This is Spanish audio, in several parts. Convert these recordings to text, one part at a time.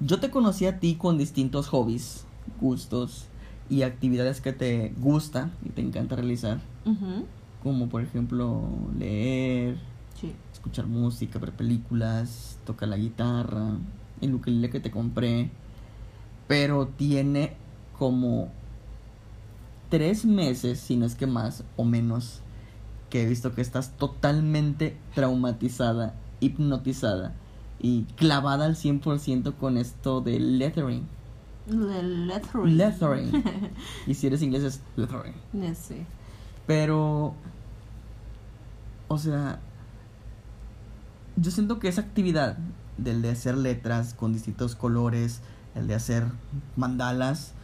Yo te conocí a ti con distintos hobbies, gustos y actividades que te gusta y te encanta realizar, como por ejemplo leer, Sí. escuchar música, ver películas, tocar la guitarra, el ukelele que te compré, pero tiene como tres meses, si no es que más o menos, que he visto que estás totalmente traumatizada, hipnotizada y clavada al 100% con esto de lettering. The lettering. Lettering. y si eres inglés es lettering. Sé. Pero, o sea, yo siento que esa actividad del de hacer letras con distintos colores, el de hacer mandalas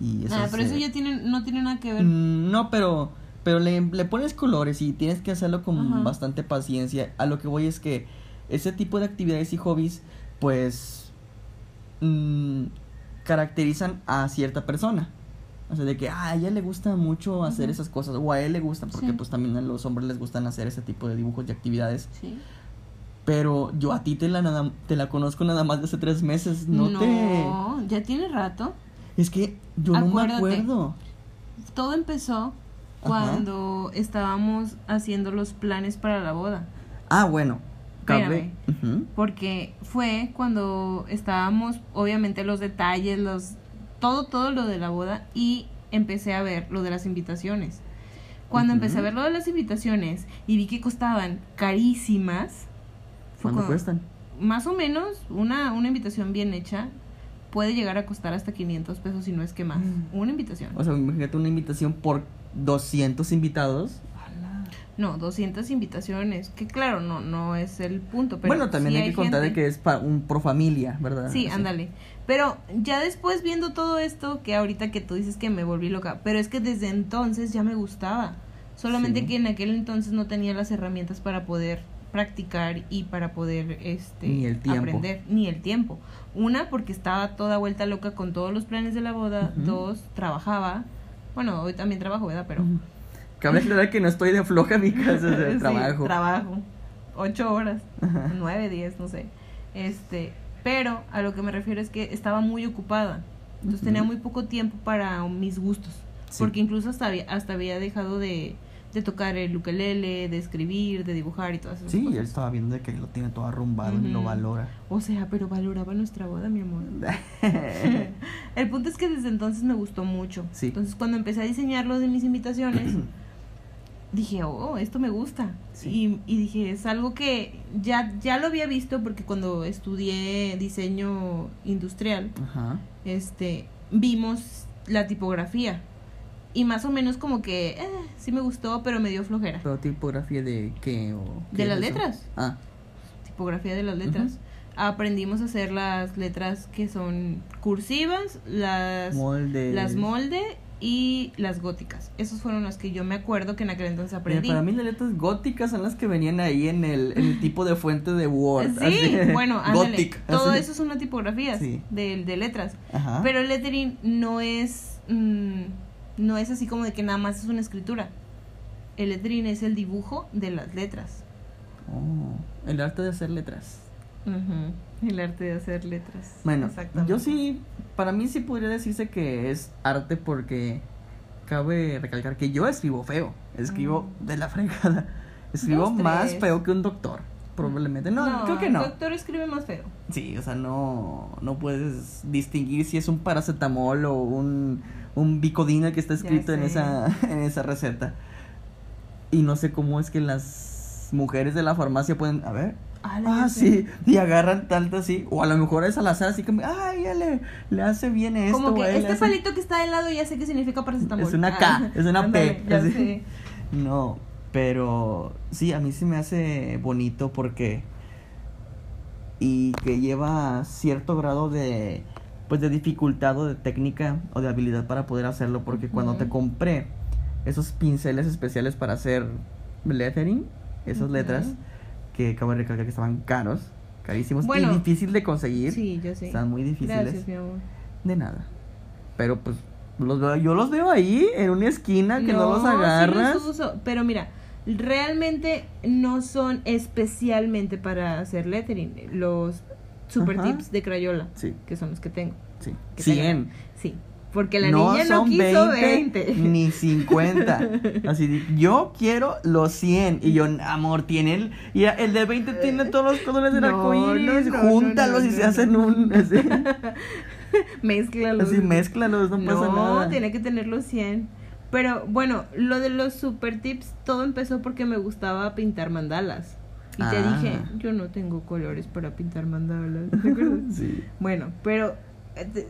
y eso Ah, pero eso eh, ya tiene, no tiene nada que ver. mm, no, pero pero le, le pones colores y tienes que hacerlo con Ajá. bastante paciencia. A lo que voy es que ese tipo de actividades y hobbies, pues, mm, caracterizan a cierta persona. O sea, de que ah, a ella le gusta mucho hacer Ujú. esas cosas, o a él le gustan, porque Sí. pues también a los hombres les gustan hacer ese tipo de dibujos y actividades. Sí. Pero yo a ti te la, nada, te la conozco nada más de hace tres meses, no, te... ya tiene rato. Es que yo no me Acuérdate. acuerdo. Todo empezó cuando estábamos haciendo los planes para la boda. Ah, bueno. Porque fue cuando estábamos, obviamente, los detalles, los todo, todo lo de la boda y empecé a ver lo de las invitaciones. Cuando empecé a ver lo de las invitaciones y vi que costaban carísimas, fue ¿Cuánto cuestan? más o menos una, una invitación bien hecha puede llegar a costar hasta 500 pesos si no es que más. Mm. Una invitación. O sea, imagínate una invitación por 200 invitados. No, 200 invitaciones, que claro, no no es el punto, pero bueno, también sí hay que contar de que es para un pro familia, ¿verdad? Sí, ándale. Pero ya después viendo todo esto, que ahorita que tú dices que me volví loca, pero es que desde entonces ya me gustaba. Solamente Sí. que en aquel entonces no tenía las herramientas para poder practicar y para poder este Ni el tiempo. aprender, ni el tiempo. Una porque estaba toda vuelta loca con todos los planes de la boda, dos trabajaba. Bueno, hoy también trabajo, ¿verdad? Pero. Cabe aclarar que no estoy de floja en mi casa de Sí, trabajo. trabajo. Ocho horas. Ajá. nueve, diez, no sé. Este, pero a lo que me refiero es que estaba muy ocupada. Entonces tenía muy poco tiempo para mis gustos. Sí. Porque incluso hasta había, hasta había dejado de, de tocar el ukelele, de escribir, de dibujar y todas esas Sí, él cosas. estaba viendo de que lo tiene todo arrumbado y lo valora. O sea, pero valoraba nuestra boda, mi amor. el punto es que desde entonces me gustó mucho. Sí. Entonces cuando empecé a diseñar lo de mis invitaciones, dije, oh, esto me gusta. Sí. Y, y dije, es algo que ya, ya lo había visto porque cuando estudié diseño industrial, Ajá. este, vimos la tipografía. Y más o menos como que, eh, sí me gustó, pero me dio flojera. Pero tipografía de qué o De las eso? letras. Ah, Tipografía de las letras. Aprendimos a hacer las letras que son cursivas, las molde. las molde y las góticas. Esas fueron las que yo me acuerdo que en aquel entonces Mira, aprendí. para mí las letras góticas son las que venían ahí en el, en el tipo de fuente de Word. Sí, así. bueno, ándale. Gothic. Todo así. eso son tipografías Sí. de, de letras. Ajá. Pero el lettering no es mm, no es así como de que nada más es una escritura. El lettering es el dibujo de las letras. Oh, el arte de hacer letras. El arte de hacer letras. Bueno, yo sí, para mí sí podría decirse que es arte porque cabe recalcar que yo escribo feo, escribo Mm. de la fregada, escribo más feo que un doctor, probablemente. No, creo que El no. doctor escribe más feo. Sí, o sea, no, no puedes distinguir si es un paracetamol o un, un bicodina que está escrito en esa, en esa receta. Y no sé cómo es que las mujeres de la farmacia pueden, a ver, Ah, sé. sí, y agarran tanto así, o a lo mejor es al azar, así como, ay, ya le, le hace bien esto. Como que este hace-". palito que está de lado ya sé qué significa paracetamol. Es una K, Ah, es una P, ya sé. No, pero sí, a mí sí me hace bonito porque. Y que lleva cierto grado de. Pues de dificultad o de técnica o de habilidad para poder hacerlo. Porque cuando te compré esos pinceles especiales para hacer lettering, esas letras, que acabo de recalcar que estaban caros, carísimos Bueno, y difícil de conseguir. Sí, yo sé. Están muy difíciles. Gracias, mi amor. De nada. Pero pues los veo, yo los veo ahí en una esquina que no, los sí agarras. los uso, pero mira, realmente no son especialmente para hacer lettering. Los super Ajá. tips de Crayola, Sí, que son los que tengo. sí. Que 100. Sí, porque la no niña no quiso 20. ni 50. Así, yo quiero los 100. Y yo, amor, tiene el. Y el de 20 tiene todos los colores del No, arcoíris. no, no, Júntalos no, y no, se no. hacen un. Así, Mézclalos. así mézclalos, no, pasa No, nada. tiene que tener los 100. Pero bueno, lo de los super tips, todo empezó porque me gustaba pintar mandalas. Y te Ah. dije, yo no tengo colores para pintar mandalas. ¿te acuerdas? Sí. Bueno, pero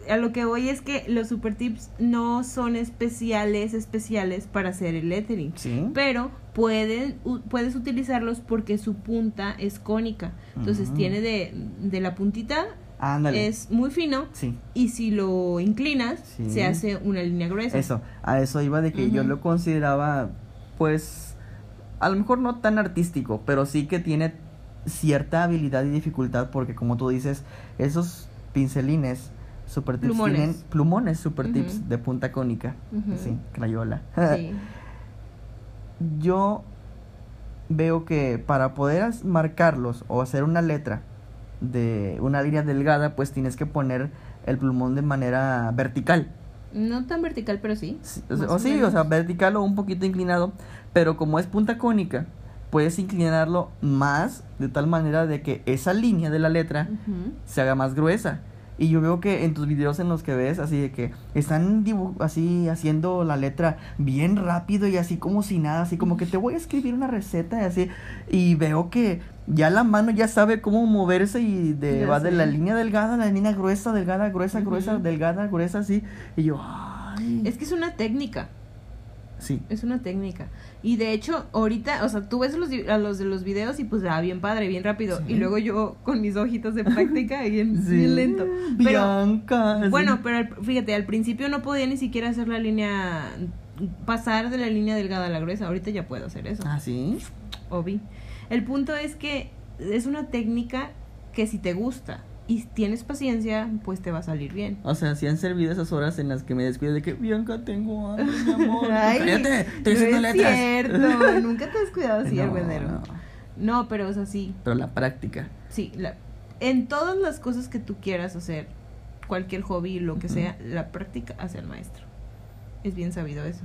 a lo que voy es que los super tips no son especiales, especiales para hacer el lettering. Sí. Pero pueden, puedes utilizarlos porque su punta es cónica. Entonces Ujú. tiene de, de la puntita, Ándale. es muy fino. Sí. Y si lo inclinas, Sí. se hace una línea gruesa. Eso, a eso iba de que yo lo consideraba, pues, a lo mejor no tan artístico, pero sí que tiene cierta habilidad y dificultad porque como tú dices, esos pincelines super tips Plumones. tienen plumones super tips de punta cónica, Ujú. sí, crayola. Sí. yo veo que para poder marcarlos o hacer una letra de una línea delgada, pues tienes que poner el plumón de manera vertical. No tan vertical, pero sí. Sí, o, o o sí, o menos. sea, vertical o un poquito inclinado, pero como es punta cónica, puedes inclinarlo más de tal manera de que esa línea de la letra se haga más gruesa. Y yo veo que en tus videos en los que ves, así de que están así haciendo la letra bien rápido y así como si nada, así como que te voy a escribir una receta y así. Y veo que ya la mano ya sabe cómo moverse y de, Ya va de la línea delgada a la línea gruesa, delgada, gruesa, gruesa, delgada, gruesa, así. Y yo, ay. Es que es una técnica. Sí. Es una técnica. Y de hecho, ahorita, o sea, tú ves los, a los de los videos y pues, ah, bien padre, bien rápido. Sí. Y luego yo con mis hojitas de práctica, bien, Sí. bien lento. Pero, Bianca. bueno, pero al- fíjate, al principio no podía ni siquiera hacer la línea, pasar de la línea delgada a la gruesa. Ahorita ya puedo hacer eso. Ah, sí. Obi. El punto es que es una técnica que si te gusta y tienes paciencia, pues te va a salir bien. O sea, si han servido esas horas en las que me descuido de que Bianca tengo hambre, mi amor. Ay, Cállate, estoy no es letras. cierto, nunca te has cuidado así, No, no. No, pero o sea, sí, Pero la práctica. sí, la, en todas las cosas que tú quieras hacer, cualquier hobby, lo que Ujú. sea, la práctica hace al maestro. Es bien sabido eso.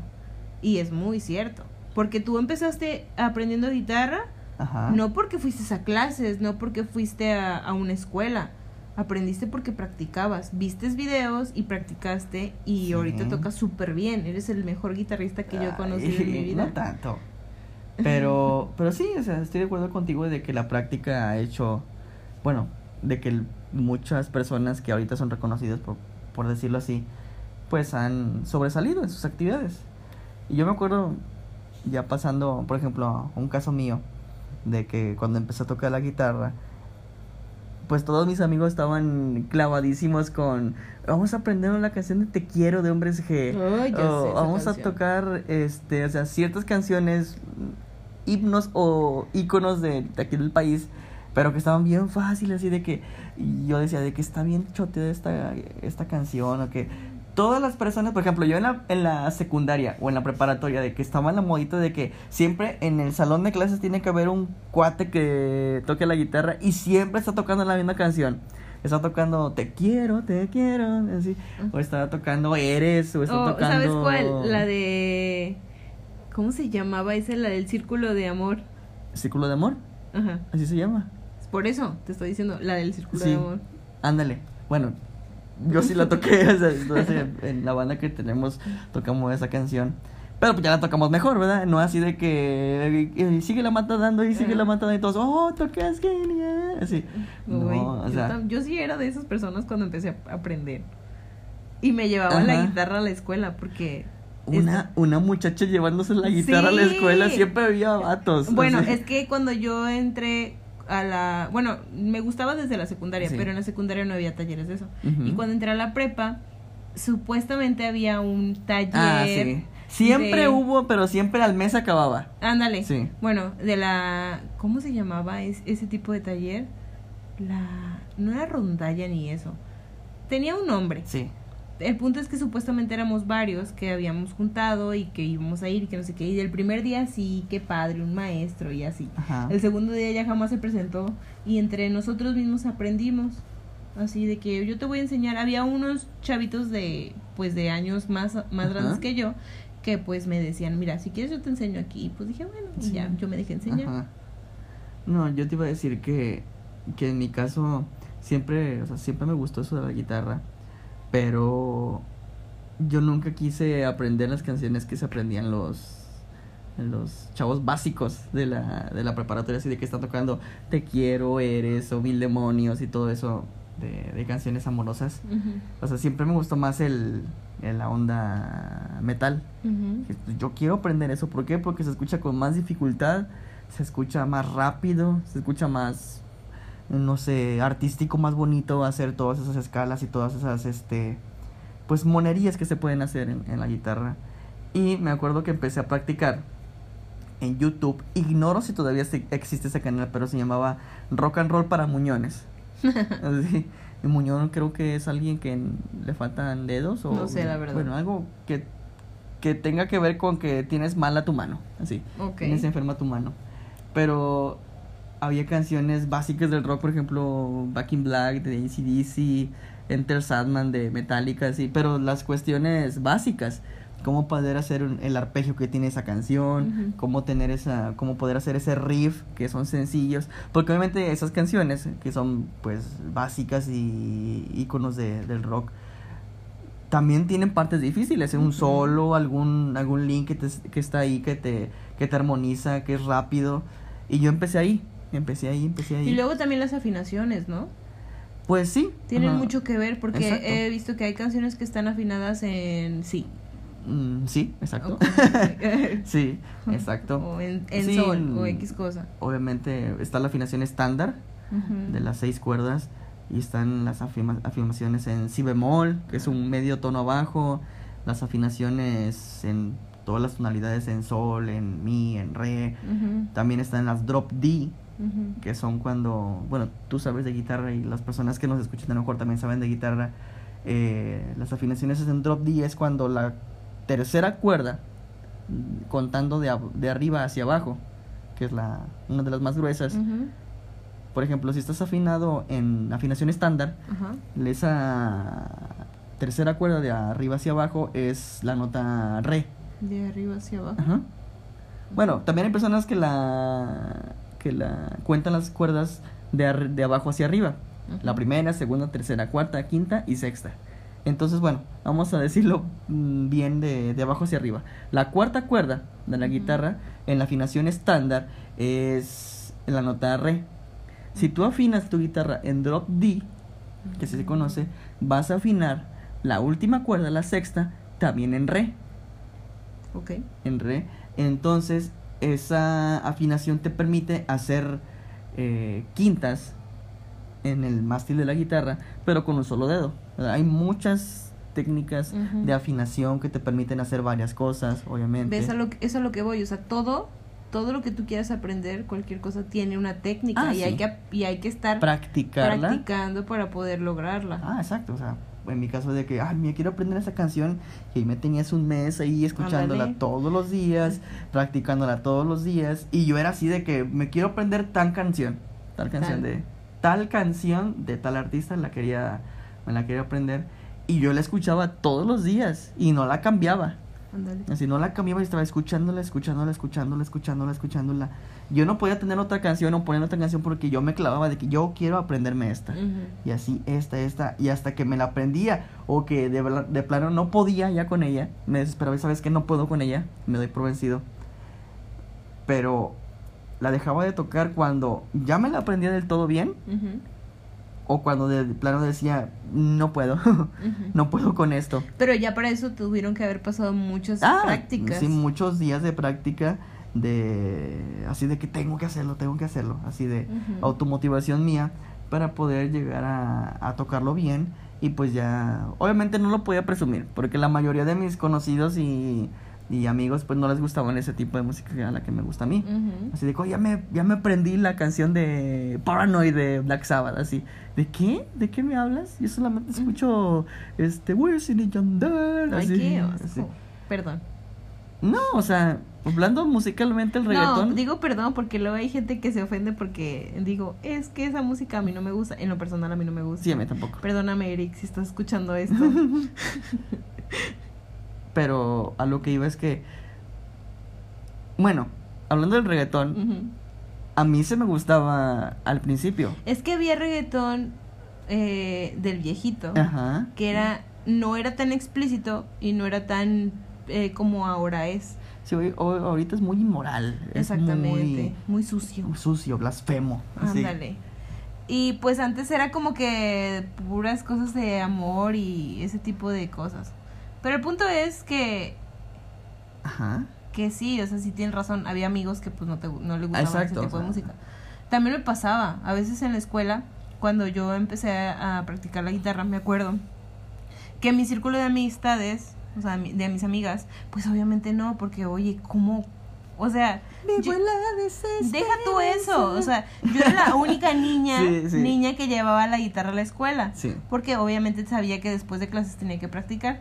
Y es muy cierto. Porque tú empezaste aprendiendo guitarra, Ajá. no porque fuiste a clases, no porque fuiste a, a una escuela. Aprendiste porque practicabas, vistes videos y practicaste y Sí. ahorita tocas súper bien. Eres el mejor guitarrista que yo he conocido en mi vida. No tanto. Pero, pero sí, o sea, estoy de acuerdo contigo de que la práctica ha hecho, bueno, de que muchas personas que ahorita son reconocidas, por, por decirlo así, pues han sobresalido en sus actividades. Y yo me acuerdo, ya pasando, por ejemplo, un caso mío, de que cuando empecé a tocar la guitarra, pues todos mis amigos estaban clavadísimos con vamos a aprender la canción de Te quiero de Hombres G. Ya o sé vamos canción. a tocar este, o sea, ciertas canciones, himnos o íconos de, de aquí del país, pero que estaban bien fáciles y de que y yo decía de que está bien choteada esta esta canción o que todas las personas, por ejemplo, yo en la, en la secundaria o en la preparatoria, de que estaba en la modita de que siempre en el salón de clases tiene que haber un cuate que toque la guitarra y siempre está tocando la misma canción. Está tocando Te quiero, te quiero, así. O está tocando Eres, o está Oh, tocando... ¿Sabes cuál? La de... ¿Cómo se llamaba esa? La del círculo de amor. Círculo de Amor, Ajá. así se llama. Por eso te estoy diciendo, la del círculo Sí. de amor. Ándale. Bueno, yo sí la toqué, o sea, entonces, en la banda que tenemos tocamos esa canción. Pero pues ya la tocamos mejor, ¿verdad? No así de que eh, sigue la mata dando y sigue la mata dando y todos, oh, tocas genial. Así. Uy, No, o yo, sea, yo sí era de esas personas cuando empecé a aprender. Y me llevaban la guitarra a la escuela porque... una, una muchacha llevándose la guitarra a la escuela, siempre había vatos. Bueno, es que cuando yo entré a la... Bueno, me gustaba desde la secundaria, Sí. pero en la secundaria no había talleres de eso. Y cuando entré a la prepa, supuestamente había un taller... Ah, sí. Siempre de- hubo, pero siempre al mes acababa. Ándale. Sí. Bueno, de la... ¿Cómo se llamaba es- ese tipo de taller? La... No era rondalla ni eso. Tenía un nombre. Sí. El punto es que supuestamente éramos varios que habíamos juntado y que íbamos a ir y que no sé qué. Y del primer día sí, qué padre, un maestro y así. Ajá. El segundo día ya jamás se presentó y entre nosotros mismos aprendimos. Así de que yo te voy a enseñar. Había unos chavitos de, pues, de años más, más Ajá. grandes que yo que pues me decían, mira, si quieres yo te enseño aquí. Y pues dije, bueno, y ya, yo me dejé enseñar. Ajá. No, yo te iba a decir que, que en mi caso siempre, o sea, siempre me gustó eso de la guitarra, pero yo nunca quise aprender las canciones que se aprendían los los chavos básicos de la, de la preparatoria, así de que están tocando Te quiero, eres, o Mil demonios y todo eso de, de canciones amorosas. O sea, siempre me gustó más el, el- la onda metal. ujú. Yo quiero aprender eso. ¿Por qué? Porque se escucha con más dificultad, se escucha más rápido, se escucha más, no sé, artístico, más bonito hacer todas esas escalas y todas esas, este, pues monerías que se pueden hacer en, en la guitarra. Y me acuerdo que empecé a practicar en YouTube. Ignoro si todavía existe ese canal, pero se llamaba Rock and Roll para Muñones. Así. Y Muñón creo que es alguien que le faltan dedos o No sé, la verdad. Bueno, algo que que tenga que ver con que tienes mala tu mano, así. Ok. Tienes enferma tu mano. Pero había canciones básicas del rock, por ejemplo, Back in Black de ACDC, Enter Sandman de Metallica, así, pero las cuestiones básicas, cómo poder hacer un- el arpegio que tiene esa canción, Ujú. cómo tener esa, cómo poder hacer ese riff, que son sencillos, porque obviamente esas canciones, que son pues básicas y íconos de, del rock, también tienen partes difíciles, ¿eh? un solo, algún, algún link que, te- que está ahí, que te, que te armoniza, que es rápido. Y yo empecé ahí, empecé ahí, empecé ahí. Y luego también las afinaciones, ¿no? Pues sí. Tienen ajá. mucho que ver porque Exacto. he visto que hay canciones que están afinadas en sí. Mm, sí, exacto. Sí, exacto. o en, en Sí, sol o en- X cosa. Obviamente está la afinación estándar de las seis cuerdas y están las afirma- afirmaciones en si bemol, que es un medio tono abajo, las afinaciones en todas las tonalidades en sol, en mi, en re. También están las drop D, que son cuando, bueno, tú sabes de guitarra y las personas que nos escuchan a lo mejor también saben de guitarra. eh, las afinaciones en drop D es cuando la tercera cuerda, contando de, de arriba hacia abajo, que es la, una de las más gruesas. Por ejemplo, si estás afinado en afinación estándar, esa tercera cuerda de arriba hacia abajo es la nota re. De arriba hacia abajo. Ajá. Bueno, también hay personas que la que la cuentan las cuerdas de, ar- de abajo hacia arriba. La primera, segunda, tercera, cuarta, quinta y sexta. Entonces, bueno, vamos a decirlo mm, bien de, de abajo hacia arriba. La cuarta cuerda de la guitarra en la afinación estándar es la nota re. Si tú afinas tu guitarra en drop D, que así se conoce, vas a afinar la última cuerda, la sexta, también en re Ok. en re. Entonces, esa afinación te permite hacer eh, quintas en el mástil de la guitarra, pero con un solo dedo. Hay muchas técnicas de afinación que te permiten hacer varias cosas, obviamente. ¿Ves a lo que, es lo que voy? O sea, todo, todo lo que tú quieras aprender, cualquier cosa tiene una técnica Ah, y, hay que, y hay que estar Practicarla. practicando para poder lograrla. Ah, exacto, o sea, en mi caso de que, ay, me quiero aprender esa canción y me tenías un mes ahí escuchándola todos los días, practicándola todos los días y yo era así de que me quiero aprender tal canción, tal canción Tal. de tal canción de tal artista la quería me la quería aprender y yo la escuchaba todos los días y no la cambiaba. Ándale. Así no la cambiaba y estaba escuchándola, escuchándola, escuchándola, escuchándola, escuchándola. Yo no podía tener otra canción o poner otra canción porque yo me clavaba de que yo quiero aprenderme esta. Y así, esta, esta, y hasta que me la aprendía, o que de, plano no podía ya con ella, me desesperaba y sabes que no puedo con ella, me doy por vencido. Pero la dejaba de tocar cuando ya me la aprendía del todo bien, o cuando de plano decía, no puedo, no puedo con esto. Pero ya para eso tuvieron que haber pasado muchas Ah, prácticas. sí, muchos días de práctica, de así de que tengo que hacerlo, tengo que hacerlo, así de Ujú. automotivación mía para poder llegar a, a tocarlo bien y pues ya obviamente no lo podía presumir porque la mayoría de mis conocidos y y amigos pues no les gustaban ese tipo de música a la que me gusta a mí. Así de que, "Oh, ya me, ya me aprendí la canción de Paranoid de Black Sabbath, así. ¿De qué? ¿De qué me hablas? Yo solamente escucho, este, We're Sitting Yonder, Ay, así, qué así. Perdón. No, o sea, hablando musicalmente el reggaetón. No, digo perdón porque luego hay gente que se ofende porque digo, es que esa música a mí no me gusta. En lo personal a mí no me gusta. Sí, a mí tampoco. Perdóname, Eric, si estás escuchando esto. Pero a lo que iba es que, bueno, hablando del reggaetón, a mí se me gustaba al principio. Es que había reggaetón eh, del viejito, Ajá. que era no era tan explícito y no era tan eh, como ahora es. Sí, hoy- hoy- ahorita es muy inmoral. es Exactamente, muy, sucio. Muy sucio, blasfemo. Ándale. Y pues antes era como que puras cosas de amor y ese tipo de cosas. Pero el punto es que Ajá. que sí, o sea, sí tienen razón. Había amigos que pues no, te, no les gustaba Exacto, ese tipo o de música. También me pasaba, a veces en la escuela, cuando yo empecé a, a practicar la guitarra, me acuerdo que mi círculo de amistades, o sea, de mis amigas, pues obviamente no, porque oye, ¿cómo? O sea, yo- deja tú eso, o sea, yo era la única niña, Sí, sí. niña que llevaba la guitarra a la escuela. Sí. Porque obviamente sabía que después de clases tenía que practicar.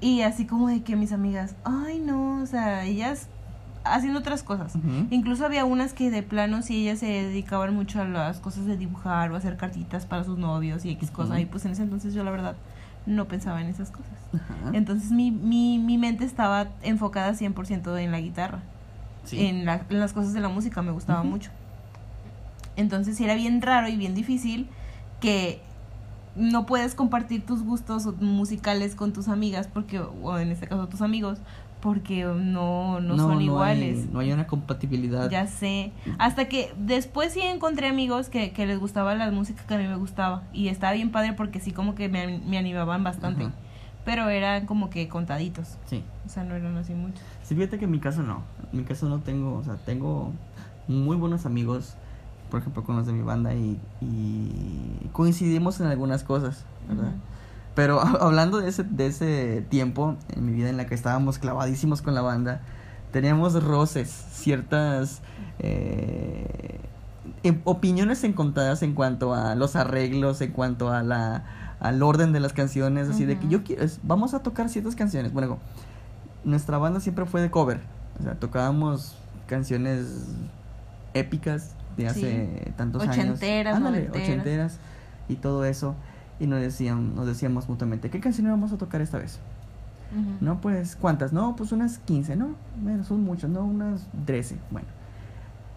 Y así como de que mis amigas, ay no, o sea, ellas haciendo otras cosas. Incluso había unas que de plano sí ellas se dedicaban mucho a las cosas de dibujar o hacer cartitas para sus novios y X cosas. Ujú. Y pues en ese entonces yo la verdad no pensaba en esas cosas. Ajá. Entonces mi, mi, mi mente estaba enfocada 100% en la guitarra. Sí. En, la- en las cosas de la música me gustaba mucho. Entonces era bien raro y bien difícil que no puedes compartir tus gustos musicales con tus amigas porque o en este caso tus amigos porque no no, son hay- iguales. no hay una compatibilidad. Ya sé. Hasta que después sí encontré amigos que, que les gustaba la música que a mí me gustaba. Y estaba bien padre porque sí como que me, me animaban bastante. Ajá. Pero eran como que contaditos. Sí. O sea, no eran así muchos. Sí, fíjate que en mi caso no. En mi caso no tengo, o sea, tengo muy buenos amigos, por ejemplo, con los de mi banda y, y coincidimos en algunas cosas, ¿verdad? Ujú. Pero hablando de ese, de ese tiempo en mi vida en la que estábamos clavadísimos con la banda, teníamos roces, ciertas eh, em- opiniones encontradas en cuanto a los arreglos, en cuanto a la al orden de las canciones, así de que yo quiero, vamos a tocar ciertas canciones. Bueno, nuestra banda siempre fue de cover, o sea, tocábamos canciones épicas de hace tantos años. Ochenteras, Ándale, ochenteras y todo eso. Y nos decían, nos decíamos mutuamente, ¿qué canción vamos a tocar esta vez? No, pues, ¿cuántas? No, pues unas 15, ¿no? Bueno, son muchas, ¿no? Unas 13. Bueno,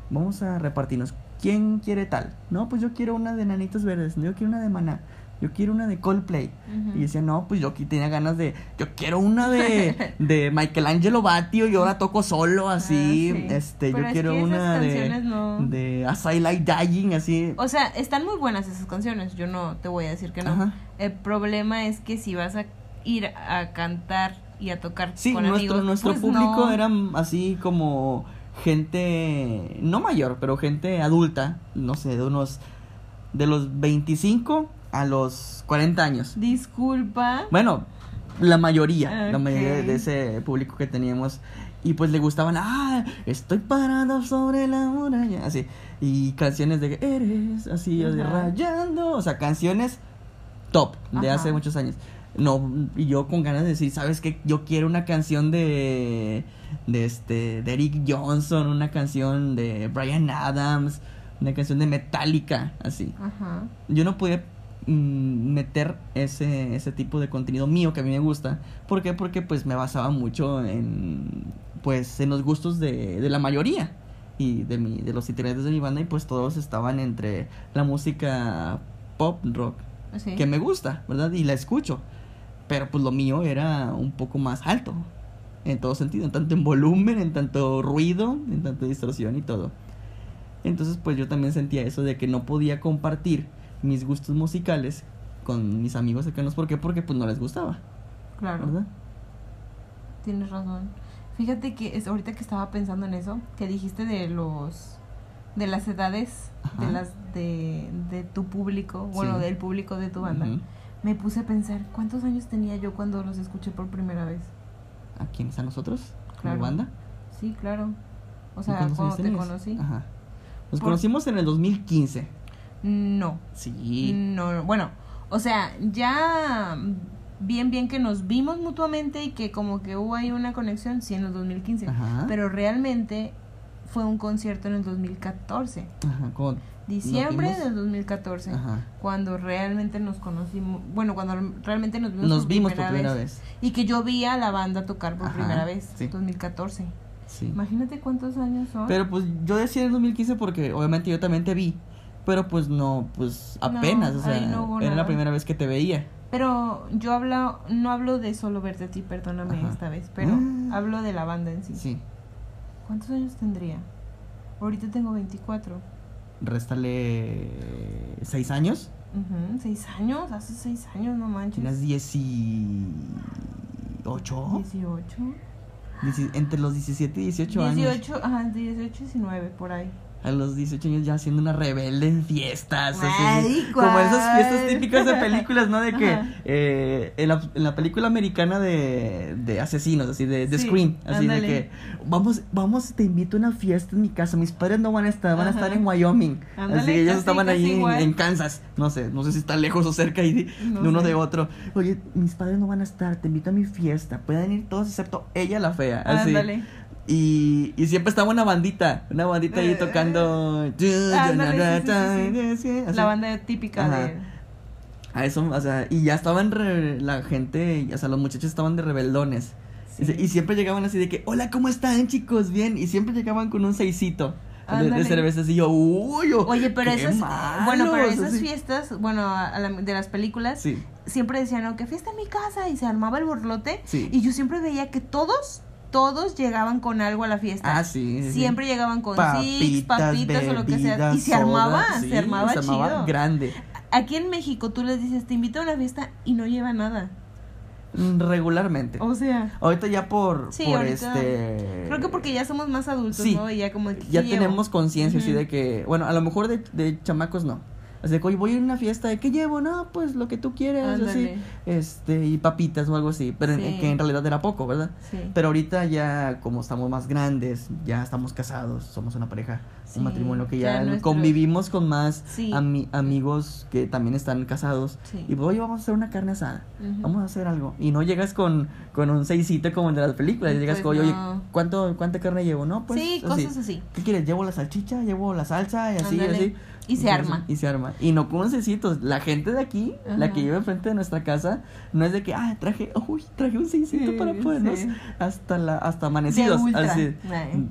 vamos a repartirnos. ¿Quién quiere tal? No, pues yo quiero una de Nanitos Verdes, yo quiero una de Maná, yo quiero una de Coldplay. Y decía, no, pues yo aquí tenía ganas de, yo quiero una de, de Michelangelo Batio, yo ahora toco solo, así, Ah, sí. este, Pero yo es quiero una de, no- de As I Like Dying, así. O sea, están muy buenas esas canciones, yo no te voy a decir que no. Ajá. El problema es que si vas a ir a cantar y a tocar Sí, con nuestro, amigos, nuestro pues público no. era así como gente, no mayor, pero gente adulta, no sé, de unos, de los 25 a los 40 años. Disculpa. Bueno, la mayoría, la mayoría de ese público que teníamos. Y pues le gustaban, ah, estoy parado sobre la muralla, así. Y canciones de eres, así, Ajá. rayando, o sea, canciones top de Ajá. hace muchos años. No, y yo con ganas de decir, ¿sabes qué? Yo quiero una canción de, de este, de Eric Johnson, una canción de Brian Adams, una canción de Metallica, así Ajá. yo no mm, meter ese, ese tipo de contenido mío que a mí me gusta. ¿Por qué? Porque pues me basaba mucho en pues en los gustos de, de la mayoría y de mi, de los integrantes de mi banda y pues todos estaban entre la música pop rock Sí. que me gusta, ¿verdad? Y la escucho. Pero pues lo mío era un poco más alto. En todo sentido, en tanto en volumen, en tanto ruido, en tanto distorsión y todo. Entonces pues yo también sentía eso de que no podía compartir mis gustos musicales con mis amigos cercanos. ¿Por qué? Porque pues no les gustaba, Claro. ¿verdad? Tienes razón. Fíjate que es ahorita que estaba pensando en eso, que dijiste de los de las edades Ajá. de las de, de tu público, bueno, Sí. del público de tu banda. Me puse a pensar, ¿cuántos años tenía yo cuando los escuché por primera vez? ¿A quiénes? ¿A nosotros? Claro. banda. Sí, claro. O ¿Y sea, cuando te conocí. Ajá. Nos Por- conocimos en el 2015. No. Sí. No, no, bueno, o sea, ya bien, bien que nos vimos mutuamente y que como que hubo ahí una conexión, sí, en el 2015. Ajá. Pero realmente fue un concierto en el 2014. Ajá, con- Diciembre del 2014. Ajá. Cuando realmente nos conocimos, bueno, cuando realmente nos vimos, Nos por, vimos primera por primera vez. vez. Y que yo vi a la banda tocar por Ajá, primera vez, sí. 2014. Sí. Imagínate cuántos años son. Pero pues yo decía en 2015 porque obviamente yo también te vi. Pero pues no, pues No, apenas, o sea, no era la nada. primera vez que te veía. Pero yo hablo, no hablo de solo verte a ti, perdóname Ajá. esta vez, pero Mm. hablo de la banda en sí. Sí. ¿Cuántos años tendría? Ahorita tengo 24. Réstale seis años. Ujú, ¿Seis años? Hace seis años, no manches. Tienes 18. 18. Dieci- entre los 17 y 18, años. 18, ajá, 18, 19, por ahí. A los 18 años ya haciendo una rebelde en fiestas. así, Ay, como esas fiestas típicas de películas, ¿no? De que eh, en, la, en la película americana de, de asesinos, así, de, de Sí, Scream. Así ándale. de que, vamos, vamos, te invito a una fiesta en mi casa. Mis padres no van a estar, van a estar en Wyoming. Ándale, así, ellos casi, estaban ahí en, Kansas. No sé, no sé si está lejos o cerca ahí de, No de uno sé. de otro. Oye, mis padres no van a estar, te invito a mi fiesta. Pueden ir todos excepto ella, la fea. Así. Ándale. Y, y siempre estaba una bandita, una bandita ahí tocando. La banda típica Ajá. de... A eso, o sea, y ya estaban re- la gente, o sea, los muchachos estaban de rebeldones. Y, se- Sí. y siempre llegaban así de que, hola, ¿cómo están, chicos? Bien. Y siempre llegaban con un seisito de, de Ándale. cerveza. Y yo, uy, yo, Oye, pero qué esas, bueno, pero malos", esas así. fiestas, bueno, a la- de las películas, Sí, siempre decían, no, que fiesta en mi casa, y se armaba el borlote, Sí. y yo siempre veía que todos, todos llegaban con algo a la fiesta. ah, sí. Siempre llegaban con six, Papitas, papitas o lo que sea, y se armaba, sí, se armaba se armaba chido. grande. Aquí en México tú les dices, te invito a una fiesta y no lleva nada. Mm, Regularmente. O sea, Ahorita ya por, Sí, por ahorita. este... creo que porque ya somos más adultos. ¿no? Y ya como ya tenemos conciencia así de que, bueno, a lo mejor de, de chamacos no. Así de que, oye, voy a ir a una fiesta, ¿de qué llevo? No, pues lo que tú quieras, así. Este, y papitas o algo así. Pero en- que en realidad era poco, ¿verdad? Sí. Pero ahorita ya, como estamos más grandes, ya estamos casados, somos una pareja, Sí, un matrimonio que ya convivimos con más ami- amigos que también están casados. Sí. Y pues, oye, vamos a hacer una carne asada. Vamos a hacer algo. Y no llegas con, con un seisito como el de las películas. Llegas Pues con, oye. ¿cuánto, ¿cuánta carne llevo? No, pues. sí, así. cosas así. ¿Qué quieres? ¿Llevo la salchicha? ¿Llevo la salsa? Y así, Ándale. así. Y se Entonces, arma. Y se arma. Y no con. La gente de aquí, la que vive enfrente de nuestra casa, no es de que, ah, traje, uy, traje un seisito Sí, para podernos sí. hasta la, hasta amanecidos. Así.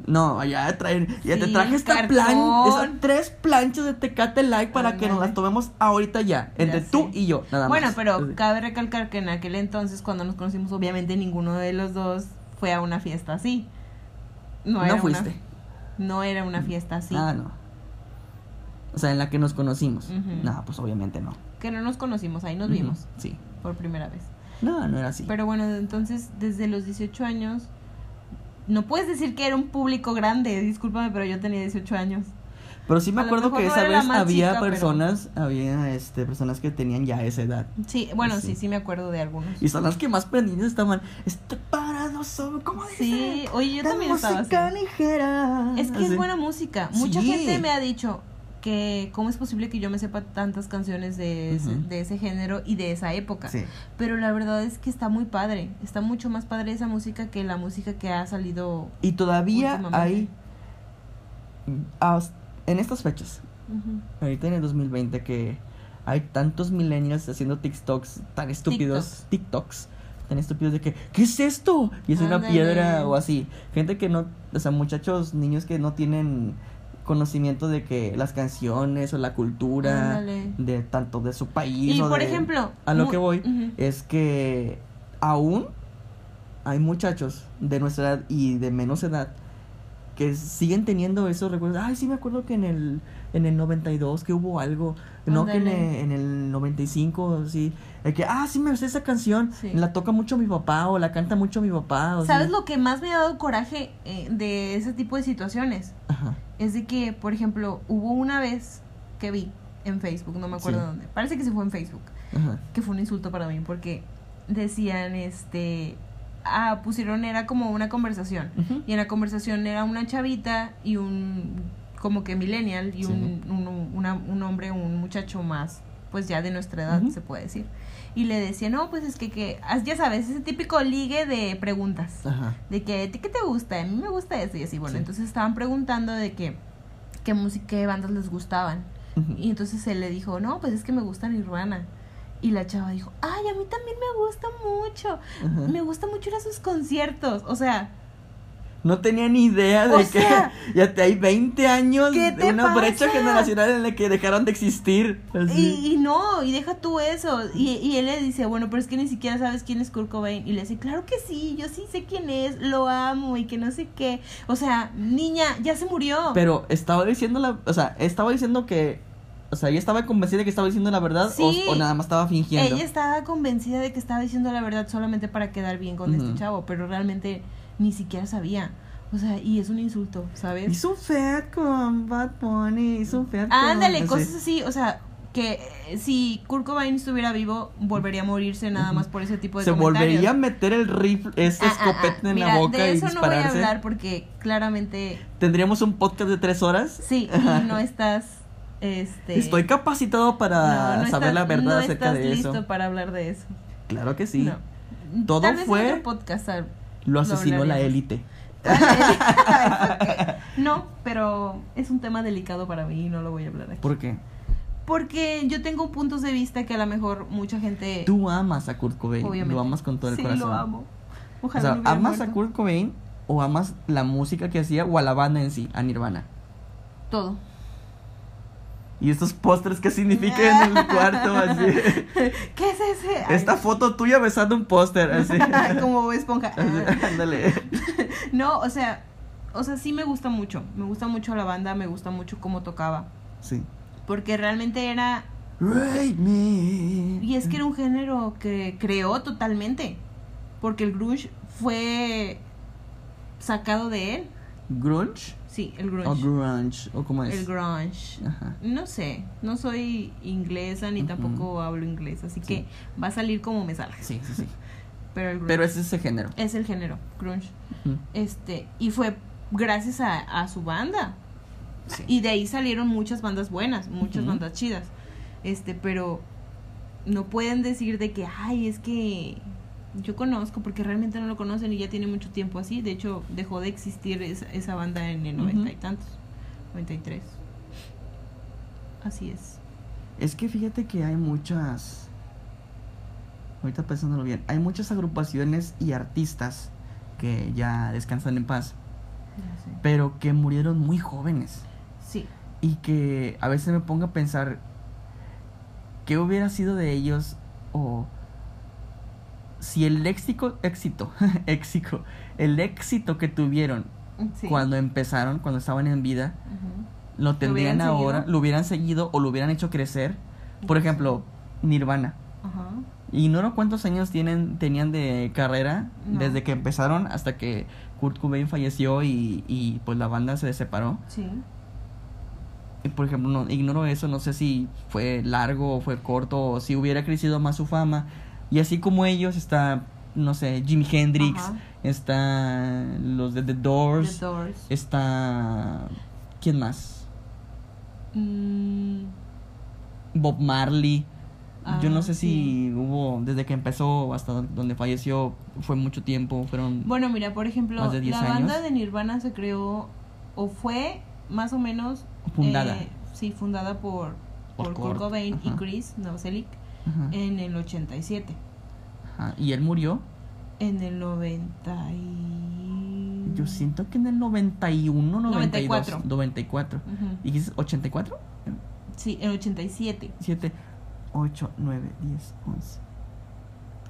No, ya traen, ya te traje esta plan, esas tres planchas de Tecate Light para que nos las tomemos ahorita ya, entre Ya tú y yo, nada Bueno, más. pero Así. cabe recalcar que en aquel entonces, cuando nos conocimos, obviamente ninguno de los dos fue a una fiesta así. No, No era fuiste. Una, no era una fiesta así. Ah, no. O sea, en la que nos conocimos. Ujú. No, pues obviamente no. Que no nos conocimos, ahí nos vimos Sí. por primera vez. No, no era así. Pero bueno, entonces desde los 18 años, no puedes decir que era un público grande, discúlpame, pero yo tenía 18 años. Pero sí me acuerdo que esa vez había chica, pero- personas, había este personas que tenían ya esa edad. Sí, bueno, sí, Sí. sí, me acuerdo de algunos. Y son las que más prendidas estaban. Este parado sobre, ¿cómo dice? Sí, oye, yo La también estaba así. música ligera. Es que es buena música. Mucha Sí. gente me ha dicho que cómo es posible que yo me sepa tantas canciones de, ese, de ese género y de esa época. Sí. Pero la verdad es que está muy padre. Está mucho más padre esa música que la música que ha salido. Y todavía hay. en estas fechas, ahorita en el 2020, que hay tantos millennials haciendo TikToks tan estúpidos. TikToks. Tan estúpidos de que, ¿qué es esto? Y es una piedra o así. Gente que no, o sea, muchachos, niños que no tienen conocimiento de que las canciones o la cultura de tanto de su país Y o por de- ejemplo, a lo que voy es que aún hay muchachos de nuestra edad y de menos edad que siguen teniendo esos recuerdos. Ay, sí me acuerdo que en el en el 92 que hubo algo, no que en el, en el 95, sí, de que ah, sí me sé esa canción, Sí. la toca mucho mi papá o la canta mucho mi papá, o ¿Sabes lo que más me ha dado coraje eh, de ese tipo de situaciones? Ajá. Es de que, por ejemplo, hubo una vez que vi en Facebook, no me acuerdo Sí. dónde. Parece que se fue en Facebook. Ajá. que fue un insulto para mí porque decían este ah, pusieron era como una conversación. Y en la conversación era una chavita y un como que millennial y Sí. un, un, una- un hombre, un muchacho más, pues ya de nuestra edad se puede decir. Y le decía, no, pues es que, que, ya sabes, ese típico ligue de preguntas. Ajá. De que, ¿a ti qué te gusta? A mí me gusta eso y así. Bueno, Sí. entonces estaban preguntando de que, qué música, qué bandas les gustaban. Y entonces él le dijo, no, pues es que me gusta Nirvana. Y la chava dijo, ay, a mí también me gusta mucho. Me gusta mucho ir a sus conciertos. O sea, No tenía ni idea de O que sea, ya te hay 20 años ¿qué de una brecha pasa? generacional en la que dejaron de existir. y, y no, y deja tú eso. Y, y él le dice, bueno, pero es que ni siquiera sabes quién es Kurt Cobain. Y le dice, claro que sí, yo sí sé quién es, lo amo y que no sé qué. O sea, niña, ya se murió. Pero estaba diciendo la, o sea, estaba diciendo que, o sea, ella estaba convencida de que estaba diciendo la verdad o- Sí. o, nada más estaba fingiendo. Ella estaba convencida de que estaba diciendo la verdad solamente para quedar bien con este chavo, pero realmente ni siquiera sabía. O sea, y es un insulto, ¿sabes? Hizo un feat con Bad Bunny, hizo un feat con... Ándale, cosas así, o sea, que eh, si Kurt Cobain estuviera vivo, volvería a morirse nada más por ese tipo de Se comentarios. volvería a meter el rifle, ese Ah, ah, ah, escopete en mira, la boca de y eso no voy a hablar porque claramente Tendríamos un podcast de tres horas. sí, y no estás este Estoy capacitado para no, no saber estás- la verdad no acerca estás de listo eso. para hablar de eso. Claro que sí. No. Todo Tal vez en fue- otro podcast Lo asesinó la élite. No, pero es un tema delicado para mí y no lo voy a hablar aquí. ¿Por qué? Porque yo tengo puntos de vista que a lo mejor mucha gente Tú amas a Kurt Cobain. obviamente Lo amas con todo el sí, corazón. lo amo. O Ojalá sea, ¿amas a. Kurt Cobain o amas la música que hacía o a la banda en sí, a Nirvana? todo. Y estos pósters, ¿qué significan en el cuarto? Así. ¿Qué es ese? Ay, Esta foto tuya besando un póster, así. como esponja. Ándale. no, o sea, o sea, sí me gusta mucho. Me gusta mucho la banda, me gusta mucho cómo tocaba. Sí. Porque realmente era. Rape me. Y es que era un género que creó totalmente. Porque el grunge fue sacado de él. ¿Grunge? Sí, el grunge. O grunge, o cómo es. el grunge. Ajá. No sé, no soy inglesa ni tampoco hablo inglés, así que va a salir como me salga. Sí, sí, sí. Pero el grunge Pero es ese género. es el género, grunge. Este, y fue gracias a, a su banda. Sí. Y de ahí salieron muchas bandas buenas, muchas bandas chidas. Este, pero no pueden decir de que, ay, es que yo conozco, porque realmente no lo conocen y ya tiene mucho tiempo así. De hecho, dejó de existir esa, esa banda en el noventa y tantos, 93. Así es. Es que fíjate que hay muchas. Ahorita pensándolo bien, hay muchas agrupaciones y artistas que ya descansan en paz, pero que murieron muy jóvenes. Sí, Y que a veces me pongo a pensar qué hubiera sido de ellos o si el éxito, éxito, éxito, el éxito que tuvieron sí. cuando empezaron, cuando estaban en vida, Ujú. lo tendrían ahora, seguido? lo hubieran seguido o lo hubieran hecho crecer. Por ejemplo, Nirvana. Ignoro cuántos años tienen, tenían de carrera No. desde que empezaron hasta que Kurt Cobain falleció y, y pues la banda se separó. Sí. Y por ejemplo, no, ignoro eso, no sé si fue largo o fue corto o si hubiera crecido más su fama. Y así como ellos está, no sé, Jimi Hendrix, Ajá. está los de The Doors, The Doors. está... ¿Quién más? Mm, Bob Marley. Yo no ah, sé sí. si hubo, desde que empezó hasta donde falleció, fue mucho tiempo, fueron... Bueno, mira, por ejemplo, Más de 10 la banda de Nirvana se creó o fue más o menos Fundada. eh, sí, fundada por Por por, Kurt, Cobain y. Chris Novoselic Ajá, en el 87. ajá. Y él murió, En el 90 y yo siento que en el 91, 92, 94. 94. Ujú. ¿Y dices 84? Sí, en el 87. 7, 8, 9, 10, 11,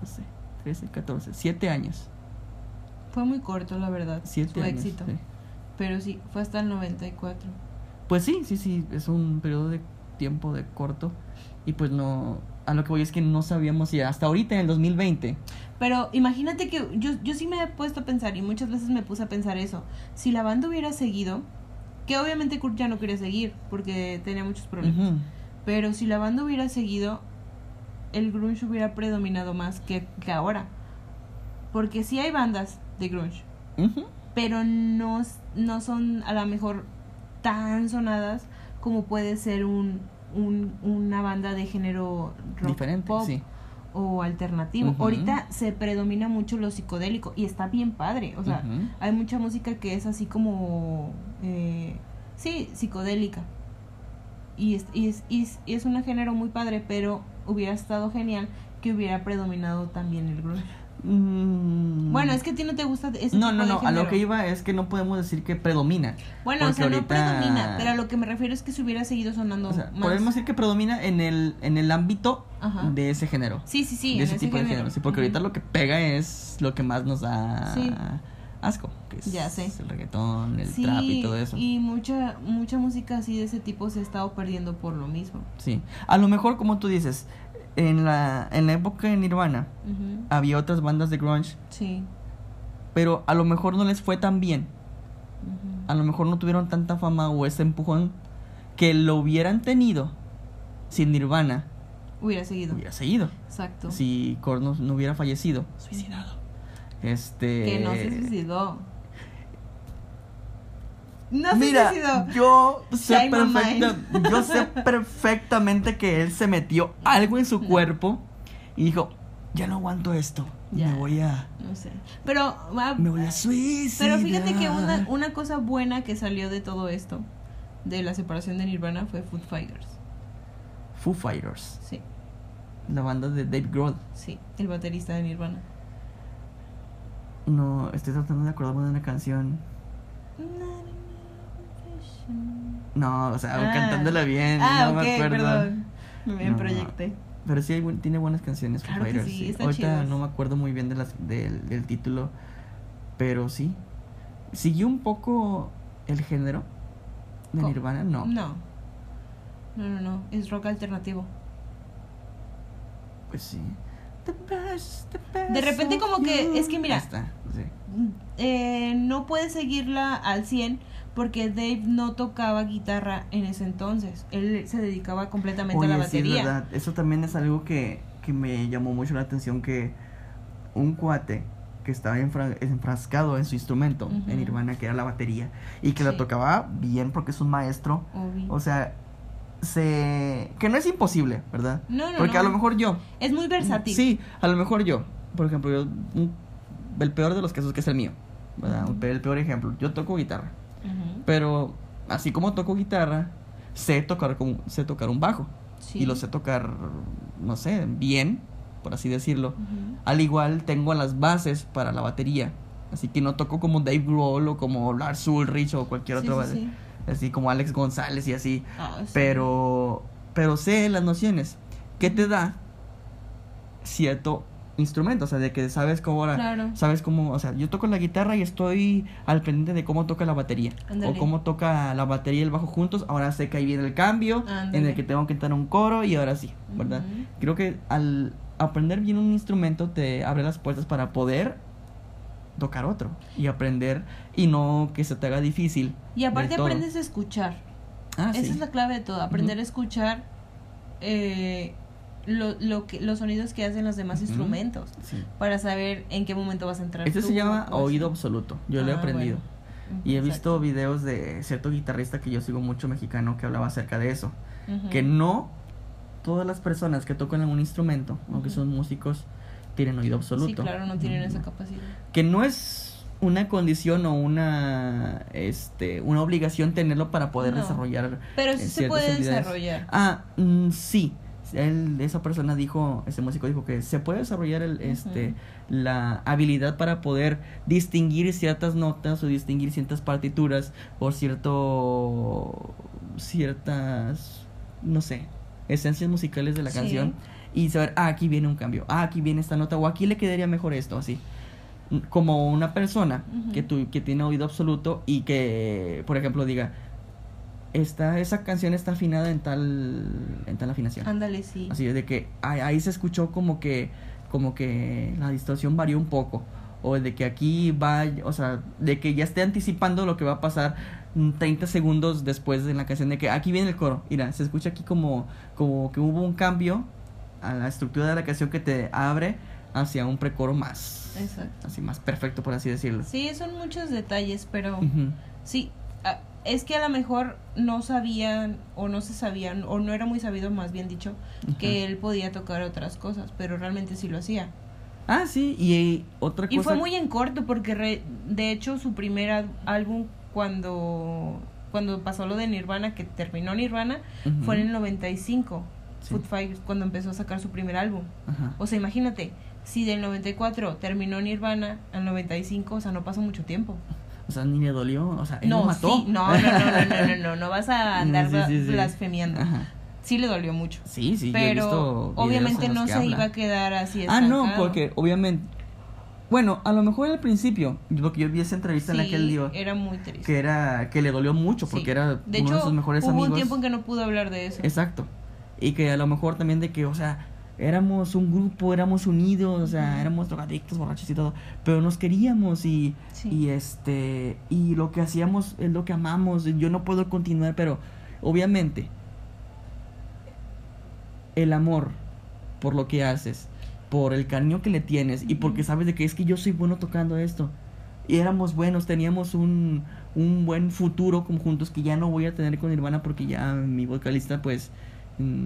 12, 13, 14, 7 años. Fue muy corto, la verdad, 7 su años. éxito. sí. Pero sí, fue hasta el 94. Pues sí, sí, sí, es un periodo de tiempo de corto. Y pues no, a lo que voy es que no sabíamos si hasta ahorita en el 2020. Pero imagínate que yo, yo sí me he puesto a pensar y muchas veces me puse a pensar eso. Si la banda hubiera seguido, que obviamente Kurt ya no quería seguir porque tenía muchos problemas. Pero si la banda hubiera seguido, el grunge hubiera predominado más que, que ahora. Porque sí hay bandas de grunge, pero no, no son a lo mejor tan sonadas como puede ser un, un- una banda de género rock Diferente, pop sí. o alternativo. Ahorita se predomina mucho lo psicodélico y está bien padre. O sea, hay mucha música que es así como, eh, sí, psicodélica. Y es, y, es, y, es, y es un género muy padre, pero hubiera estado genial que hubiera predominado también el grunge. Mm. Bueno, es que a ti no te gusta ese No, tipo no, de no, a lo que iba es que no podemos decir que predomina. Bueno, o sea, no ahorita- predomina, pero a lo que me refiero es que se hubiera seguido sonando O sea, más. podemos decir que predomina en el, en el ámbito Ajá. de ese género. Sí, sí, sí, de ese ese tipo de género. Sí, porque ahorita lo que pega es lo que más nos da Sí. asco. Que es Ya sé. El reggaetón, el Sí, trap y todo eso. y mucha, mucha música así de ese tipo se ha estado perdiendo por lo mismo. Sí. A lo mejor, como tú dices, en la, en la época de Nirvana había otras bandas de grunge, Sí. pero a lo mejor no les fue tan bien. A lo mejor no tuvieron tanta fama o ese empujón que lo hubieran tenido si Nirvana Hubiera seguido. hubiera seguido. Exacto. Si Korn no, no hubiera fallecido. Suicidado. Este. Que no se suicidó. No Mira, se suicidó. yo sé, Shine my perfecta- yo sé perfectamente que él se metió algo en su No. cuerpo y dijo, ya no aguanto esto, Ya. me voy a, No sé. Pero, ah, me voy a suicidar. pero fíjate que una, una cosa buena que salió de todo esto, de la separación de Nirvana, fue Food Fighters. Foo Fighters, Sí, la banda de Dave Grohl. sí, el baterista de Nirvana. No, estoy tratando de acordarme de una canción. No, o sea, Ah. cantándola bien, Ah, no me acuerdo. perdón. Me No. proyecté. Pero sí hay tiene buenas canciones Claro que Fighters. sí, sí. están Ahorita chidas. no me acuerdo muy bien de las, del, del título, pero sí. ¿Siguió un poco el género de Nirvana? No. No. No, no, no. Es rock alternativo. Pues sí. The best, the best De repente como que- es que mira. Está, sí. Eh, no puedes seguirla al 100 porque Dave no tocaba guitarra en ese entonces. Él se dedicaba completamente a la Oye, sí, es batería. verdad. Eso también es algo que, que me llamó mucho la atención que un cuate que estaba enfra- enfrascado en su instrumento, en Nirvana, que era la batería, y que la tocaba bien porque es un maestro. Obvio. O sea, se... Que no es imposible, ¿verdad? no, no, Porque a lo mejor yo... Es muy versátil. Sí, a lo mejor yo. Por ejemplo, yo... el peor de los casos que es el mío. El peor ejemplo. Yo toco guitarra. Pero así como toco guitarra, sé tocar, como, sé tocar un bajo. Sí. Y lo sé tocar, no sé, bien, por así decirlo. Al igual tengo las bases para la batería. Así que no toco como Dave Grohl o como Lars Ulrich o cualquier Sí, otro. sí, sí. Así como Alex González y así. Ah, sí. Pero, pero sé las nociones. ¿Qué te da cierto instrumento? O sea, de que sabes cómo ahora, Claro. sabes cómo, o sea, yo toco la guitarra y estoy al pendiente de cómo toca la batería. Ándale. O cómo toca la batería y el bajo juntos. Ahora sé que ahí viene el cambio en el que tengo que entrar un coro y ahora sí, ¿verdad? Creo que al aprender bien un instrumento te abre las puertas para poder tocar otro y aprender y no que se te haga difícil. Y aparte aprendes a escuchar. Ah, Esa sí. es la clave de todo, aprender a escuchar eh, lo, lo que, los sonidos que hacen los demás instrumentos Sí. para saber en qué momento vas a entrar. Este se llama oído absoluto. Yo lo he Ah, aprendido. bueno. Y he visto videos de cierto guitarrista que yo sigo mucho mexicano que hablaba acerca de eso. Que no todas las personas que tocan algún instrumento, aunque Ujú. son músicos, tienen oído absoluto. Sí, claro, no tienen esa capacidad. Que no es una condición o una este una obligación tenerlo para poder No. desarrollar Pero sí se puede habilidades. desarrollar. Ah, mm, sí. Él, esa persona dijo, ese músico dijo que se puede desarrollar el, este, la habilidad para poder distinguir ciertas notas o distinguir ciertas partituras o cierto, ciertas, no sé, esencias musicales de la Sí. canción y saber, ah, aquí viene un cambio, ah, aquí viene esta nota o aquí le quedaría mejor esto, así. Como una persona que, tu- que tiene oído absoluto y que, por ejemplo, diga, esta, esa canción está afinada en tal, en tal afinación. Ándale, sí. Así de que ahí, ahí se escuchó como que, como que la distorsión varió un poco. O de que aquí va, o sea, de que ya esté anticipando lo que va a pasar mm, 30 segundos después de la canción. De que aquí viene el coro. Mira, se escucha aquí como, como que hubo un cambio a la estructura de la canción que te abre hacia un precoro más. Exacto. Así más perfecto, por así decirlo. Sí, son muchos detalles, pero sí, es que a lo mejor no sabían o no se sabían o no era muy sabido, más bien dicho, que él podía tocar otras cosas, pero realmente sí lo hacía. Ah, sí, y eh, otra cosa. Y fue muy en corto porque re- de hecho su primer álbum cuando cuando pasó lo de Nirvana, que terminó Nirvana, fue en el 95, Sí. Foot Fighters, cuando empezó a sacar su primer álbum. Ajá. O sea, imagínate, si del 94 terminó Nirvana al 95, o sea, no pasó mucho tiempo. O sea, ni le dolió, o sea, él no, mató. Sí, no, no, no, no, no, no, no, no vas a andar sí, sí, blasfemiando. Ajá. Sí le dolió mucho. Sí, sí, pero obviamente no se iba a quedar así. Ah, no, porque obviamente bueno, a lo mejor al principio, porque yo vi esa entrevista en la que él dio. Era muy triste. Que, era, que le dolió mucho porque era uno de sus mejores amigos. Hubo un tiempo en que no pudo hablar de eso. Exacto. Y que a lo mejor también de que, o sea, éramos un grupo, éramos unidos, o sea, éramos drogadictos, borrachos y todo, pero nos queríamos y, Sí. y este, y lo que hacíamos es lo que amamos, yo no puedo continuar, pero obviamente el amor por lo que haces, por el cariño que le tienes y porque sabes de que es que yo soy bueno tocando esto. Y éramos buenos, teníamos un, un buen futuro como juntos que ya no voy a tener con Nirvana porque ya mi vocalista pues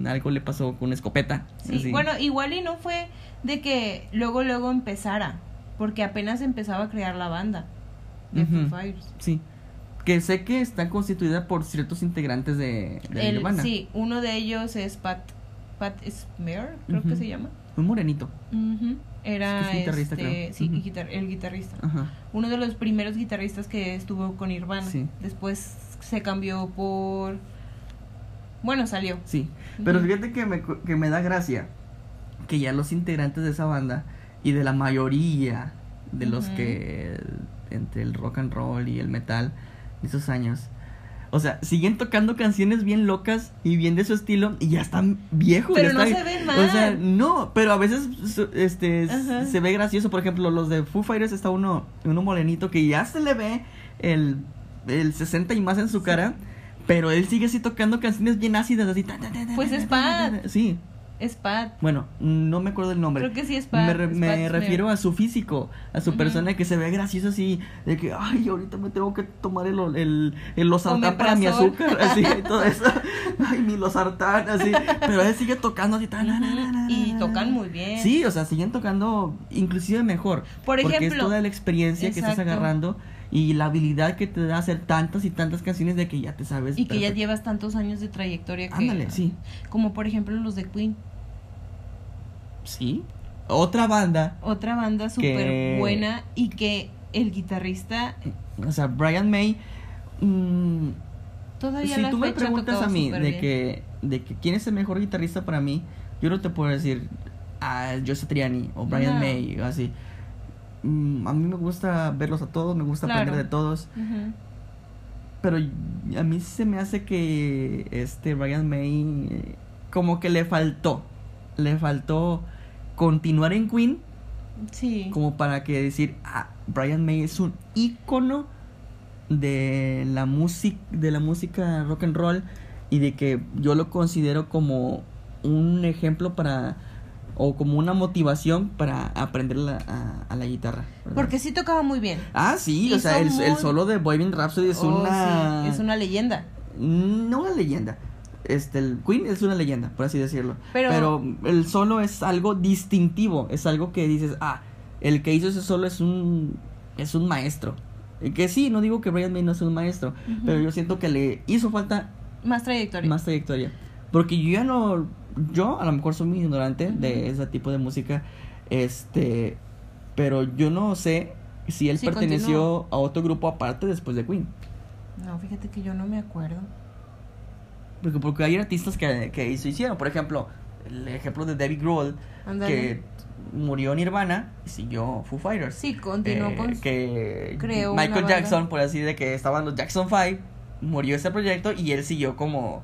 algo le pasó con escopeta. Sí, así. bueno, igual y no fue de que luego luego empezara, porque apenas empezaba a crear la banda de. Foo Fighters. Sí. Que sé que está constituida por ciertos integrantes de, de El- Nirvana. sí, uno de ellos es Pat Pat Smear, creo que se llama. Un morenito. Era Es que es guitarrista, este, creo. sí, guitar- el guitarrista. Ajá. Uno de los primeros guitarristas que estuvo con Nirvana. Sí. Después se cambió por bueno, salió. Sí. Pero fíjate que me, que me da gracia que ya los integrantes de esa banda y de la mayoría de los que entre el rock and roll y el metal de esos años. O sea, siguen tocando canciones bien locas y bien de su estilo y ya están viejos. Pero no se ven O sea, mal. no, pero a veces este se ve gracioso. Por ejemplo, los de Foo Fighters está uno, uno morenito que ya se le ve el, el 60 y más en su cara. Pero él sigue así tocando canciones bien ácidas, así. ta, ta, ta, Pues es. Pat. Sí. Es Pat. Bueno, no me acuerdo el nombre. Creo que sí es Pat. me re- es me Pat refiero a su físico, a su Ujú. persona que se ve gracioso así, de que, ay, ahorita me tengo que tomar el, el, el losartán para mi azúcar, así, y todo eso. Ay, mi losartán, así. Pero él sigue tocando así, ta, na, na, na, na, Y tocan muy bien. Sí, o sea, siguen tocando inclusive mejor. Por porque es ejemplo, toda la experiencia que estás exacto. agarrando y la habilidad que te da hacer tantas y tantas canciones de que ya te sabes. Y que ya llevas tantos años de trayectoria que... Ándale, sí. Como por ejemplo los de Queen. Sí. Otra banda, Otra banda súper Que- buena y que el guitarrista o sea, Brian May. mm, todavía si la tú me preguntas a mí de bien. que, de que quién es el mejor guitarrista para mí, yo no te puedo decir a Joe Satriani o Brian No. May o así. Mm, a mí me gusta verlos a todos, me gusta Claro. aprender de todos, pero a mí se me hace que este Brian May eh, como que le faltó, le faltó continuar en Queen Sí. como para que decir, ah, Brian May es un ícono de la música de la música rock and roll y de que yo lo considero como un ejemplo para o como una motivación para aprender la- a, a la guitarra. ¿verdad? Porque sí tocaba muy bien. ah, sí, o sea, el, el solo de Bohemian Rhapsody es Oh, una sí, es una leyenda. no una leyenda. Este, el Queen es una leyenda, por así decirlo. Pero- Pero, el solo es algo distintivo, es algo que dices, ah, el que hizo ese solo es un es un maestro. Que sí, no digo que Brian May no es un maestro, pero yo siento que le hizo falta Más trayectoria. más trayectoria. Porque yo ya no yo a lo mejor soy muy ignorante de ese tipo de música, este, pero yo no sé si él Sí, perteneció a otro grupo aparte después de Queen. No, fíjate que yo no me acuerdo. Porque, porque hay artistas que, que eso hicieron. Por ejemplo, el ejemplo de David Grohl, Ándale. que murió en Nirvana y siguió Foo Fighters. Sí, continuó Eh, con que Michael banda. Jackson, por así de que estaban los Jackson 5, murió ese proyecto y él siguió como,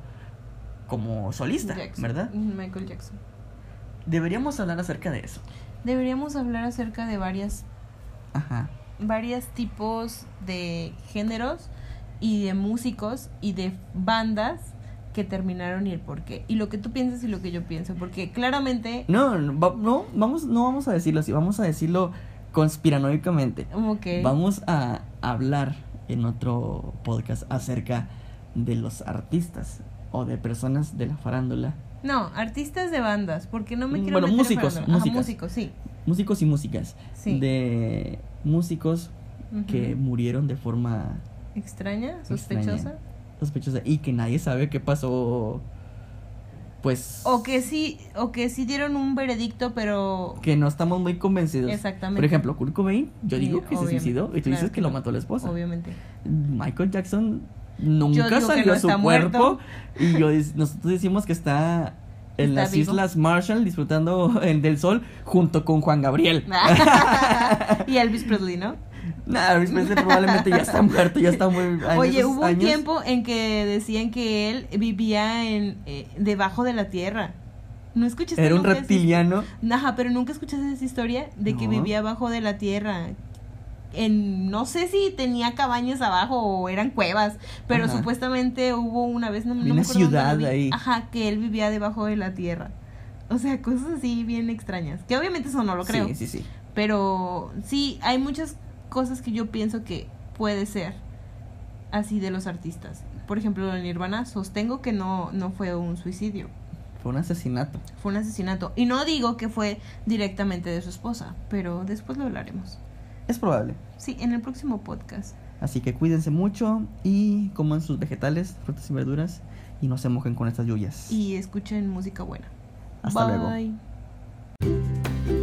como solista, Jackson. ¿verdad? Michael Jackson. Deberíamos hablar acerca de eso. Deberíamos hablar acerca de varias Ajá. varios tipos de géneros y de músicos y de bandas que terminaron y el por qué. Y lo que tú piensas y lo que yo pienso, porque claramente... No, no, va- no, vamos, no vamos a decirlo así, vamos a decirlo conspiranoicamente. Ok. Vamos a hablar en otro podcast acerca de los artistas o de personas de la farándula, No, artistas de bandas, porque no me quiero Bueno, meter en músicos. Ajá, músicos, sí. músicos y músicas, Sí. de músicos que murieron de forma ¿Extraña? ¿Sospechosa? Extraña. sospechosa y que nadie sabe qué pasó, pues... O que sí, o que sí dieron un veredicto, pero... que no estamos muy convencidos. Exactamente. Por ejemplo, Kurt Cobain, yo Sí, digo que se suicidó y tú claro dices que lo mató la esposa. Obviamente. Michael Jackson nunca salió no a su cuerpo muerto. y yo nosotros decimos que está en Está las vivo. Islas Marshall disfrutando el del sol junto con Juan Gabriel. y Elvis Presley, ¿no? Nah, Elvis Presley probablemente ya está muerto, ya está muy Oye, hubo un tiempo en que decían que él vivía en eh, debajo de la tierra. ¿No escuchaste Era un nunca esa reptiliano. Ajá, pero nunca escuchaste esa historia de que No. vivía abajo de la tierra. En, no sé si tenía cabañas abajo o eran cuevas, pero Ajá. supuestamente hubo una vez, no, no me una ciudad vi. ahí. Ajá, que él vivía debajo de la tierra. O sea, cosas así bien extrañas. Que obviamente eso no lo creo. Sí, sí, sí. Pero sí, hay muchas cosas que yo pienso que puede ser así de los artistas. Por ejemplo, en Nirvana sostengo que no, no fue un suicidio, Fue un asesinato. fue un asesinato. Y no digo que fue directamente de su esposa, pero después lo hablaremos. Es probable. Sí, en el próximo podcast. Así que cuídense mucho y coman sus vegetales, frutas y verduras y no se mojen con estas lluvias. Y escuchen música buena. Hasta Bye. luego.